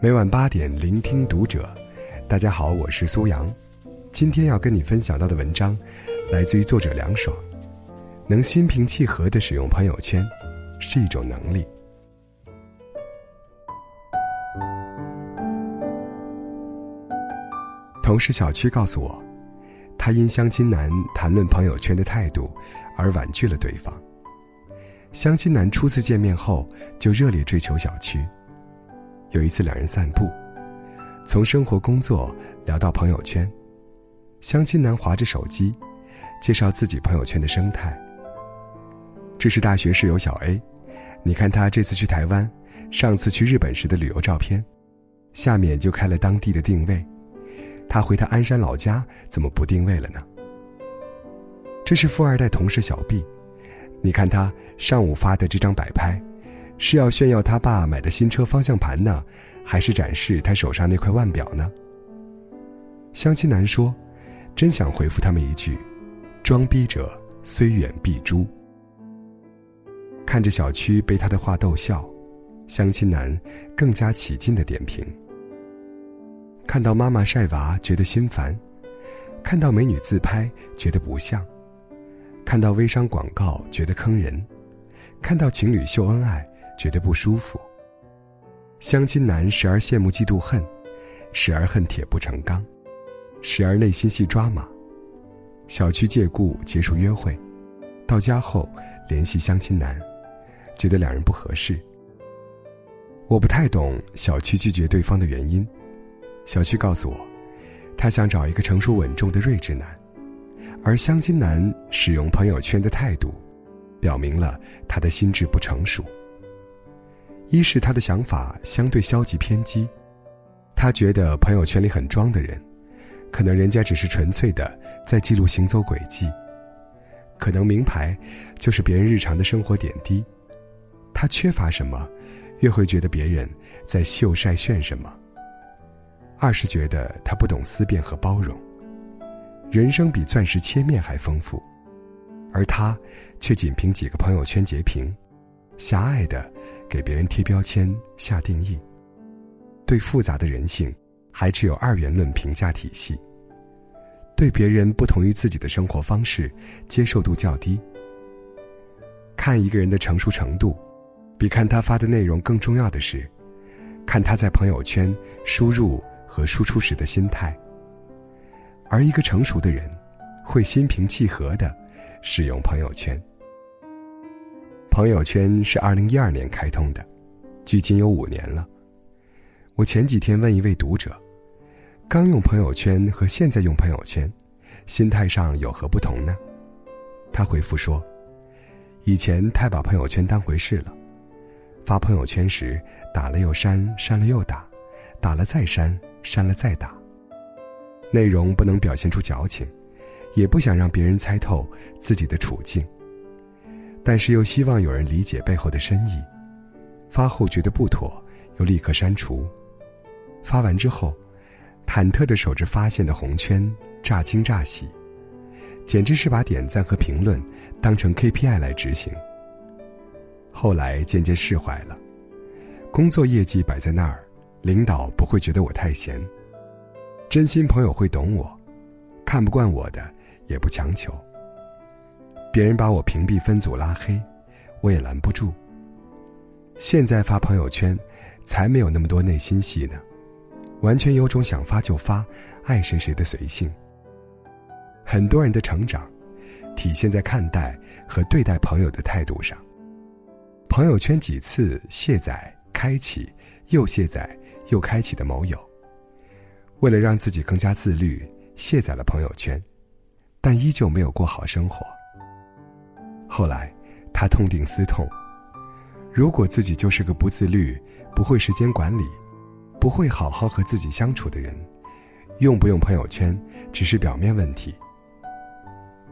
每晚八点，聆听读者。大家好，我是苏阳。今天要跟你分享到的文章，来自于作者凉爽。能心平气和的使用朋友圈，是一种能力。同事小区告诉我，他因相亲男谈论朋友圈的态度而婉拒了对方。相亲男初次见面后就热烈追求小区。有一次，两人散步，从生活、工作聊到朋友圈，相亲男划着手机，介绍自己朋友圈的生态。这是大学室友小 A，你看他这次去台湾，上次去日本时的旅游照片，下面就开了当地的定位。他回他鞍山老家，怎么不定位了呢？这是富二代同事小 B，你看他上午发的这张摆拍。是要炫耀他爸买的新车方向盘呢，还是展示他手上那块腕表呢？相亲男说：“真想回复他们一句，装逼者虽远必诛。”看着小区被他的话逗笑，相亲男更加起劲的点评。看到妈妈晒娃觉得心烦，看到美女自拍觉得不像，看到微商广告觉得坑人，看到情侣秀恩爱。觉得不舒服。相亲男时而羡慕嫉妒恨，时而恨铁不成钢，时而内心戏抓马。小区借故结束约会，到家后联系相亲男，觉得两人不合适。我不太懂小区拒绝对方的原因。小区告诉我，他想找一个成熟稳重的睿智男，而相亲男使用朋友圈的态度，表明了他的心智不成熟。一是他的想法相对消极偏激，他觉得朋友圈里很装的人，可能人家只是纯粹的在记录行走轨迹，可能名牌就是别人日常的生活点滴，他缺乏什么，越会觉得别人在秀晒炫什么。二是觉得他不懂思辨和包容，人生比钻石切面还丰富，而他却仅凭几个朋友圈截屏，狭隘的。给别人贴标签、下定义，对复杂的人性还持有二元论评价体系，对别人不同于自己的生活方式接受度较低。看一个人的成熟程度，比看他发的内容更重要的是，看他在朋友圈输入和输出时的心态。而一个成熟的人，会心平气和的使用朋友圈。朋友圈是二零一二年开通的，距今有五年了。我前几天问一位读者，刚用朋友圈和现在用朋友圈，心态上有何不同呢？他回复说，以前太把朋友圈当回事了，发朋友圈时打了又删，删了又打，打了再删，删了再打，内容不能表现出矫情，也不想让别人猜透自己的处境。但是又希望有人理解背后的深意，发后觉得不妥，又立刻删除。发完之后，忐忑的守着发现的红圈，乍惊乍喜，简直是把点赞和评论当成 KPI 来执行。后来渐渐释怀了，工作业绩摆在那儿，领导不会觉得我太闲，真心朋友会懂我，看不惯我的也不强求。别人把我屏蔽、分组、拉黑，我也拦不住。现在发朋友圈，才没有那么多内心戏呢，完全有种想发就发、爱谁谁的随性。很多人的成长，体现在看待和对待朋友的态度上。朋友圈几次卸载、开启、又卸载、又开启的某友，为了让自己更加自律，卸载了朋友圈，但依旧没有过好生活。后来，他痛定思痛，如果自己就是个不自律、不会时间管理、不会好好和自己相处的人，用不用朋友圈只是表面问题。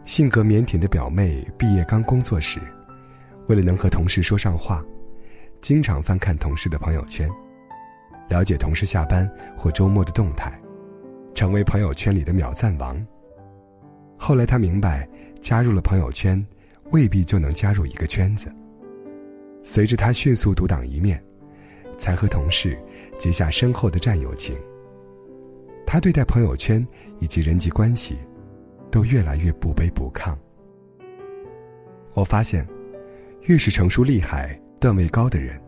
性格腼腆的表妹毕业刚工作时，为了能和同事说上话，经常翻看同事的朋友圈，了解同事下班或周末的动态，成为朋友圈里的秒赞王。后来他明白，加入了朋友圈。未必就能加入一个圈子。随着他迅速独当一面，才和同事结下深厚的战友情。他对待朋友圈以及人际关系，都越来越不卑不亢。我发现，越是成熟厉害、段位高的人，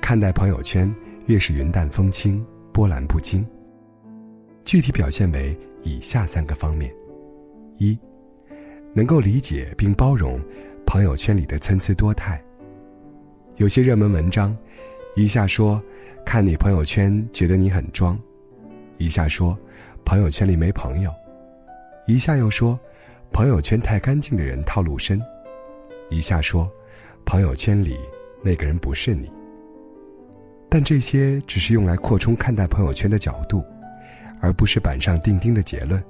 看待朋友圈越是云淡风轻、波澜不惊。具体表现为以下三个方面：一，能够理解并包容朋友圈里的参差多态。有些热门文章，一下说看你朋友圈觉得你很装，一下说朋友圈里没朋友，一下又说朋友圈太干净的人套路深，一下说朋友圈里那个人不是你。但这些只是用来扩充看待朋友圈的角度，而不是板上钉钉的结论。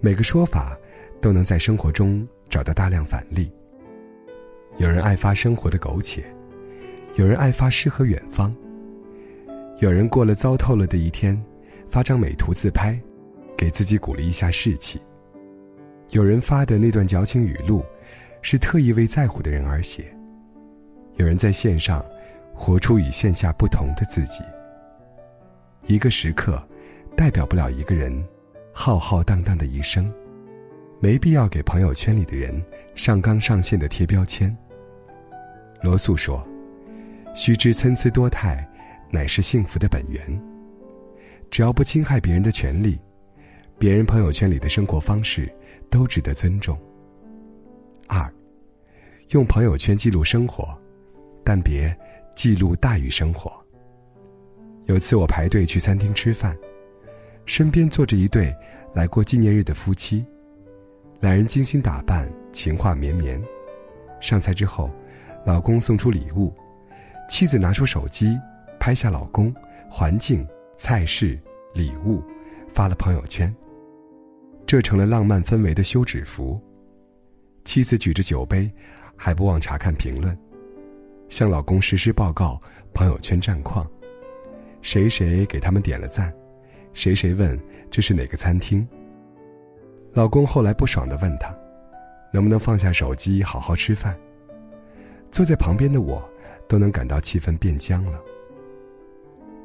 每个说法都能在生活中找到大量反例。有人爱发生活的苟且。有人爱发诗和远方，有人过了糟透了的一天，发张美图自拍，给自己鼓励一下士气。有人发的那段矫情语录，是特意为在乎的人而写。有人在线上，活出与线下不同的自己。一个时刻，代表不了一个人浩浩荡荡的一生，没必要给朋友圈里的人上纲上线的贴标签。罗素说。须知参差多态，乃是幸福的本源。只要不侵害别人的权利，别人朋友圈里的生活方式都值得尊重。二，用朋友圈记录生活，但别记录大于生活。有次我排队去餐厅吃饭，身边坐着一对来过纪念日的夫妻，两人精心打扮，情话绵绵。上菜之后，老公送出礼物。妻子拿出手机，拍下老公、环境、菜式、礼物，发了朋友圈。这成了浪漫氛围的休止符。妻子举着酒杯，还不忘查看评论，向老公实时报告朋友圈战况。谁谁给他们点了赞，谁谁问这是哪个餐厅。老公后来不爽的问他，能不能放下手机好好吃饭？坐在旁边的我。都能感到气氛变僵了。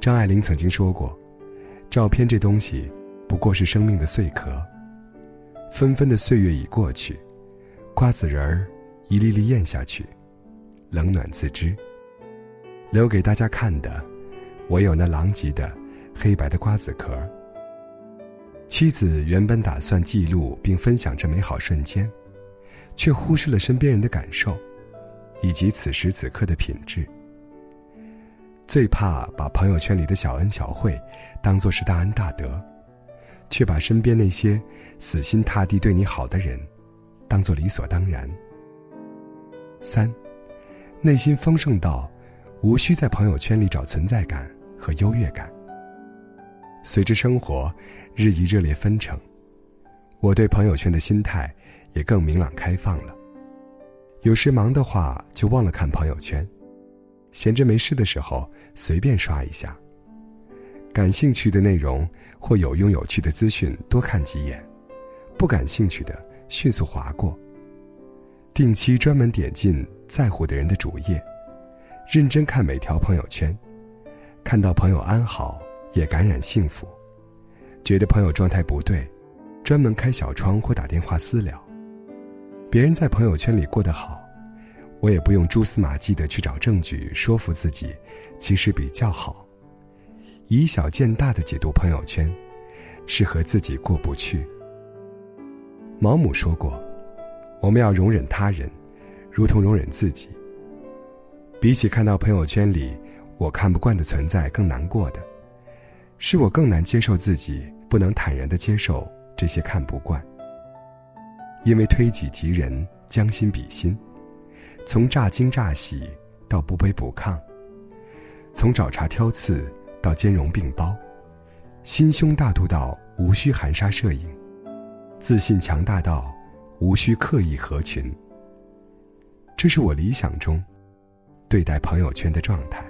张爱玲曾经说过：“照片这东西，不过是生命的碎壳。纷纷的岁月已过去，瓜子仁儿一粒粒咽下去，冷暖自知。留给大家看的，唯有那狼藉的黑白的瓜子壳。”妻子原本打算记录并分享这美好瞬间，却忽视了身边人的感受。以及此时此刻的品质。最怕把朋友圈里的小恩小惠当做是大恩大德，却把身边那些死心塌地对你好的人当做理所当然。三，内心丰盛到无需在朋友圈里找存在感和优越感。随着生活日益热烈纷呈，我对朋友圈的心态也更明朗开放了。有时忙的话，就忘了看朋友圈；闲着没事的时候，随便刷一下。感兴趣的内容或有用有趣的资讯，多看几眼；不感兴趣的，迅速划过。定期专门点进在乎的人的主页，认真看每条朋友圈，看到朋友安好，也感染幸福；觉得朋友状态不对，专门开小窗或打电话私聊。别人在朋友圈里过得好，我也不用蛛丝马迹的去找证据说服自己，其实比较好。以小见大的解读朋友圈，是和自己过不去。毛姆说过：“我们要容忍他人，如同容忍自己。比起看到朋友圈里我看不惯的存在更难过的，是我更难接受自己不能坦然的接受这些看不惯。”因为推己及人，将心比心，从乍惊乍喜到不卑不亢，从找茬挑刺到兼容并包，心胸大度到无需含沙射影，自信强大到无需刻意合群。这是我理想中对待朋友圈的状态。